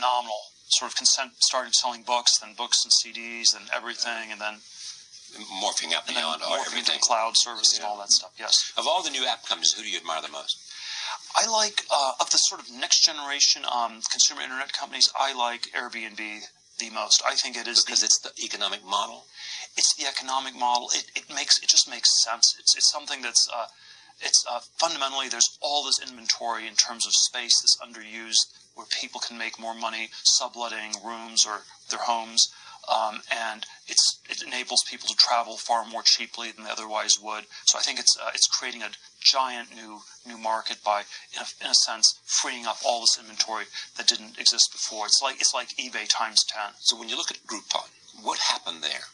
phenomenal. Sort of consent, started selling books, then books and CDs, and everything, and then morphing up and beyond morphing everything. into cloud services and all that stuff. Yes. Of all the new app companies, who do you admire the most? I like uh, of the sort of next generation um, consumer internet companies. I like Airbnb the most. I think it is Because the, it's the economic model. it's the economic model. It, it makes it just makes sense. It's it's something that's uh, it's uh, fundamentally there's all this inventory in terms of space that's underused where people can make more money subletting rooms or their homes. Um, and it's it enables people to travel far more cheaply than they otherwise would. So I think it's uh, it's creating a giant new new market by, in a, in a sense, freeing up all this inventory that didn't exist before. It's like it's like eBay times ten. So when you look at Groupon, what happened there?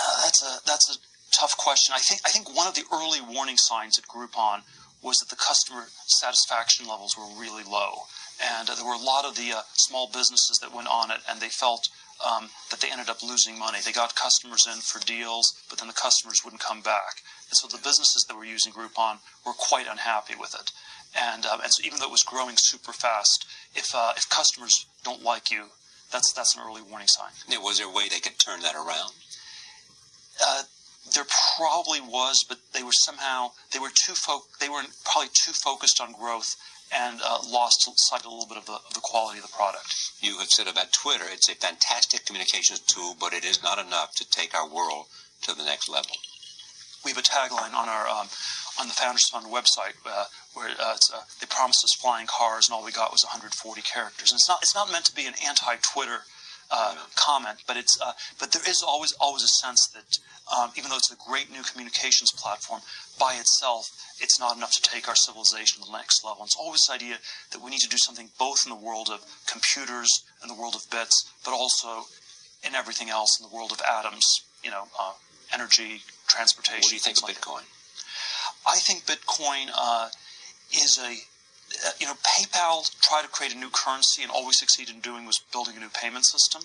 Uh, that's a that's a tough question. I think I think one of the early warning signs at Groupon was that the customer satisfaction levels were really low, and uh, there were a lot of the uh, small businesses that went on it, and they felt um, that they ended up losing money. They got customers in for deals, but then the customers wouldn't come back, and so the businesses that were using Groupon were quite unhappy with it. And um, and so even though it was growing super fast, if uh, if customers don't like you, that's that's an early warning sign. Now, Was there a way they could turn that around? Uh, there probably was, but they were somehow they were too fo- they were probably too focused on growth and uh, lost sight a little bit of the, of the quality of the product. You have said about Twitter, it's a fantastic communications tool, but it is not enough to take our world to the next level. We have a tagline on our um, on the Founders Fund website uh, where uh, it's, uh, they promised us flying cars, and all we got was 140 characters. And it's not it's not meant to be an anti-Twitter uh, comment, but it's uh, but there is always always a sense that um, even though it's a great new communications platform by itself, it's not enough to take our civilization to the next level. And it's always this idea that we need to do something both in the world of computers and the world of bits, but also in everything else in the world of atoms. You know, uh, energy, transportation. What do you think of like that. Bitcoin? I think Bitcoin uh, is a, you know, PayPal tried to create a new currency and we succeeded in doing was building a new payment system.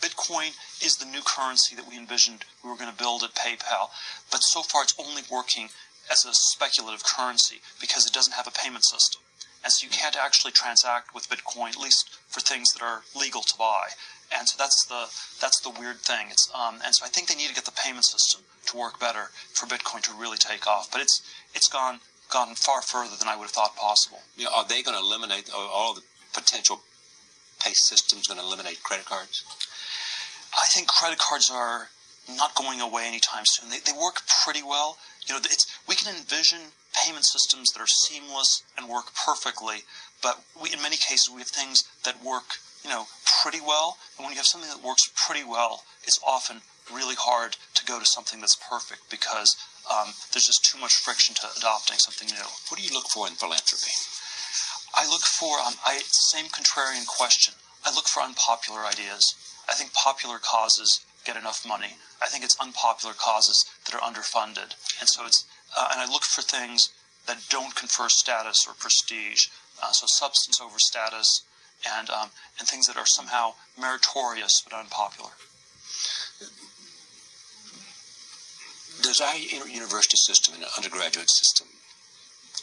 Bitcoin is the new currency that we envisioned we were going to build at PayPal, but so far it's only working as a speculative currency because it doesn't have a payment system. And so you can't actually transact with Bitcoin, at least for things that are legal to buy. And so that's the that's the weird thing. It's um, and so I think they need to get the payment system to work better for Bitcoin to really take off. But it's it's gone gone far further than I would have thought possible. You know, are they going to eliminate all the potential pay systems? Going to eliminate credit cards? I think credit cards are not going away anytime soon. They, they work pretty well. You know, it's we can envision payment systems that are seamless and work perfectly, but we, in many cases we have things that work, you know, pretty well. And when you have something that works pretty well, it's often really hard to go to something that's perfect because um, there's just too much friction to adopting something new. What do you look for in philanthropy? I look for um, I same contrarian question. I look for unpopular ideas. I think popular causes get enough money. I think it's unpopular causes that are underfunded, and so it's uh, and I look for things that don't confer status or prestige. Uh, so substance over status, and um, and things that are somehow meritorious but unpopular. Does our university system and undergraduate system,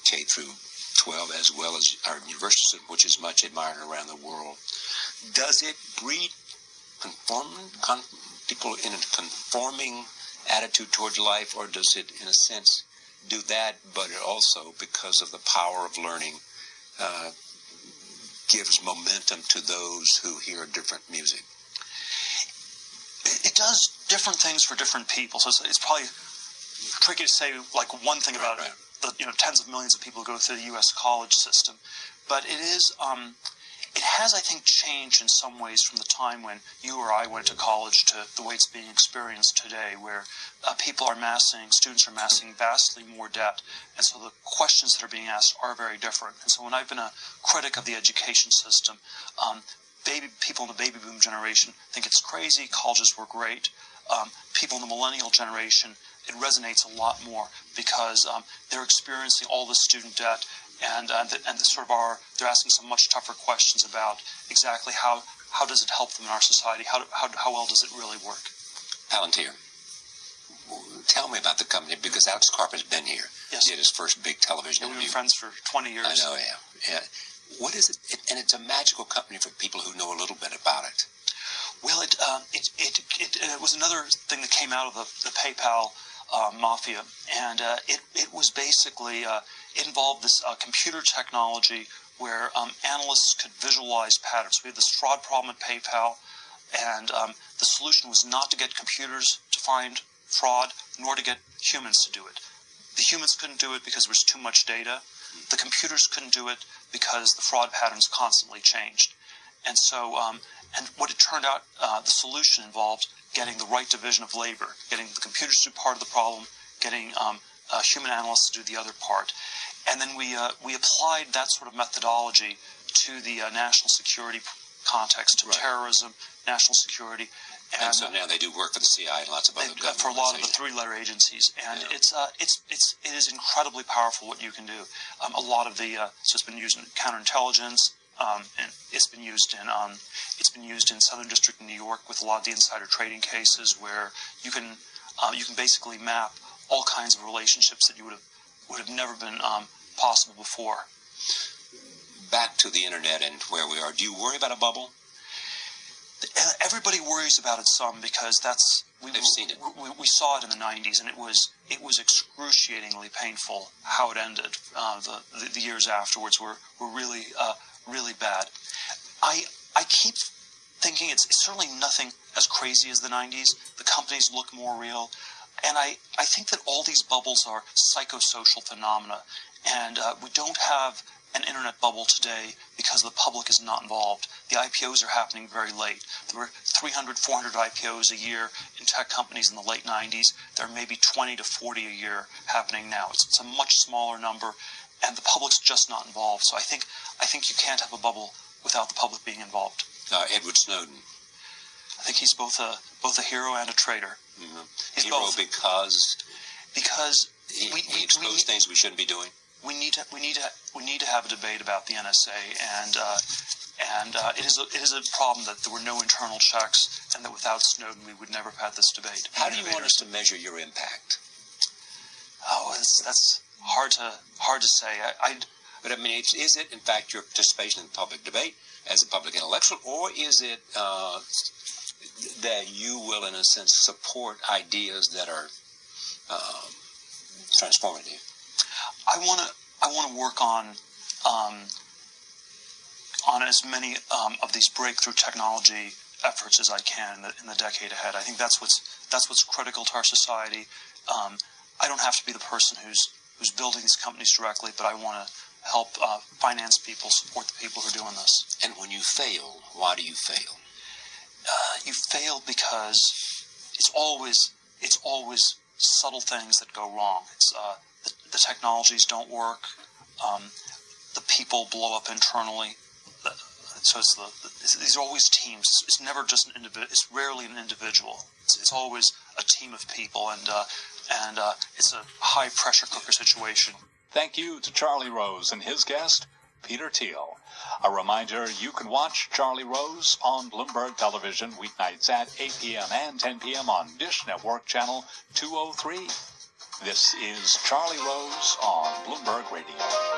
K through 12, as well as our university system, which is much admired around the world, does it breed conform, con, people in a conforming attitude towards life, or does it, in a sense, do that, but it also, because of the power of learning, uh, gives momentum to those who hear different music? it, it does different things for different people. So it's, it's probably tricky to say like one thing about Right, the you know tens of millions of people who go through the U.S. college system, but it is. Um, it has, I think, changed in some ways from the time when you or I went to college to the way it's being experienced today, where uh, people are massing, students are massing vastly more debt, and so the questions that are being asked are very different. And so when I've been a critic of the education system, um, baby people in the baby boom generation think it's crazy. Colleges were great. Um, people in the millennial generation, it resonates a lot more because um, they're experiencing all the student debt and uh, the, and the sort of are they're asking some much tougher questions about exactly how how does it help them in our society? How, do, how, how well does it really work? Palantir. Tell me about the company because Alex Carpenter's been here. Yes. Did his first big television we've been friends for 20 years. I know, yeah, yeah. What is it? it? And it's a magical company for people who know a little bit about it. Well, it uh, it it, it uh, was another thing that came out of the, the PayPal uh, mafia, and uh, it it was basically uh, involved this uh, computer technology where um, analysts could visualize patterns. We had this fraud problem at PayPal, and um, the solution was not to get computers to find fraud, nor to get humans to do it. The humans couldn't do it because there was too much data. The computers couldn't do it because the fraud patterns constantly changed. And so, um, and what it turned out, uh, the solution involved getting the right division of labor, getting the computers to do part of the problem, getting um, uh, human analysts to do the other part. And then we, uh, we applied that sort of methodology to the uh, national security context, to Right. terrorism, national security. And, so now they do work for the CIA and lots of other government for a lot of the three-letter agencies, and Yeah. it's uh, it's it's it is incredibly powerful what you can do. Um, a lot of the uh, so it's been used in counterintelligence, um, and it's been used in um, it's been used in Southern District in New York with a lot of the insider trading cases where you can uh, you can basically map all kinds of relationships that you would have would have never been um, possible before. Back to the internet and where we are. Do you worry about a bubble? Everybody worries about it some because that's we, They've seen it. We, we saw it in the '90s, and it was it was excruciatingly painful how it ended. Uh, the, the the years afterwards were were really uh, really bad. I I keep thinking it's, certainly nothing as crazy as the '90s. The companies look more real, and I I think that all these bubbles are psychosocial phenomena, and uh, we don't have an internet bubble today because the public is not involved. The IPOs are happening very late. There were 300, 400 IPOs a year in tech companies in the late 90s. There are maybe 20 to 40 a year happening now. It's, it's a much smaller number, and the public's just not involved. So I think I think you can't have a bubble without the public being involved. Uh, Edward Snowden, I think he's both a both a hero and a traitor mhm. He's hero both. because because he, We- he exposed we- things we shouldn't be doing. we need to we need to we need to have a debate about the NSA and uh, and uh, it is a, it is a problem that there were no internal checks and that without Snowden we would never have had this debate. How do you want us to measure your impact? Oh, that's, that's hard to hard to say. I, I But I mean, is it in fact your participation in public debate as a public intellectual, or is it uh, that you will, in a sense, support ideas that are um, transformative? I want to I want to work on um, on as many um, of these breakthrough technology efforts as I can in the, in the decade ahead. I think that's what's that's what's critical to our society. Um, I don't have to be the person who's who's building these companies directly, but I want to help uh, finance people, support the people who are doing this. And when you fail, why do you fail? Uh, you fail because it's always it's always subtle things that go wrong. It's uh, the, the technologies don't work. Um, the people blow up internally. So it's the, it's, these are always teams. It's never just an individual. It's rarely an individual. It's, it's always a team of people, and uh, and uh, it's a high pressure cooker situation. Thank you to Charlie Rose and his guest, Peter Thiel. A reminder you can watch Charlie Rose on Bloomberg Television weeknights at 8 p.m. and 10 p.m. on Dish Network Channel 203. This is Charlie Rose on Bloomberg Radio.